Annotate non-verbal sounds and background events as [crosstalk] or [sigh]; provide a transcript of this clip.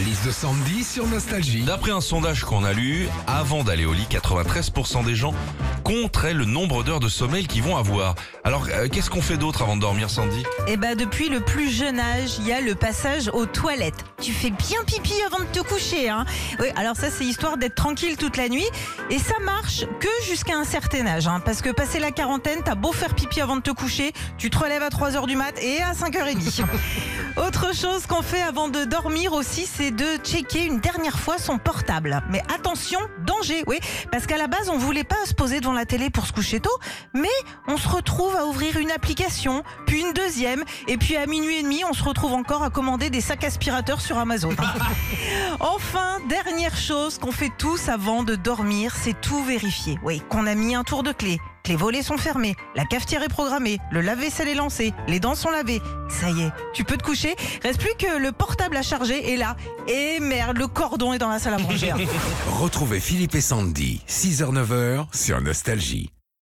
Liste de Sandy sur Nostalgie. D'après un sondage qu'on a lu, avant d'aller au lit, 93% des gens compteraient le nombre d'heures de sommeil qu'ils vont avoir. Alors, euh, qu'est-ce qu'on fait d'autre avant de dormir, Sandy? Eh ben depuis le plus jeune âge, il y a le passage aux toilettes. Tu fais bien pipi avant de te coucher, hein Oui, alors ça c'est histoire d'être tranquille toute la nuit et ça marche que jusqu'à un certain âge, hein, parce que passé la quarantaine, t'as beau faire pipi avant de te coucher, tu te relèves à 3h du mat et à 5h30. [laughs] Autre chose qu'on fait avant de dormir aussi, c'est de checker une dernière fois son portable. Mais attention, danger, oui, parce qu'à la base on voulait pas se poser devant la télé pour se coucher tôt, mais on se retrouve à ouvrir une application, puis une deuxième, et puis à minuit et demi, on se retrouve encore à commander des sacs aspirateurs sur Amazon. [laughs] enfin, dernière chose qu'on fait tous avant de dormir, c'est tout vérifier. Oui, qu'on a mis un tour de clé, les volets sont fermés, la cafetière est programmée, le lave-vaisselle est lancé, les dents sont lavées. Ça y est, tu peux te coucher. Reste plus que le portable à charger et là. Et merde, le cordon est dans la salle à manger. [laughs] Retrouvez Philippe et Sandy, 6h-9h sur Nostalgie.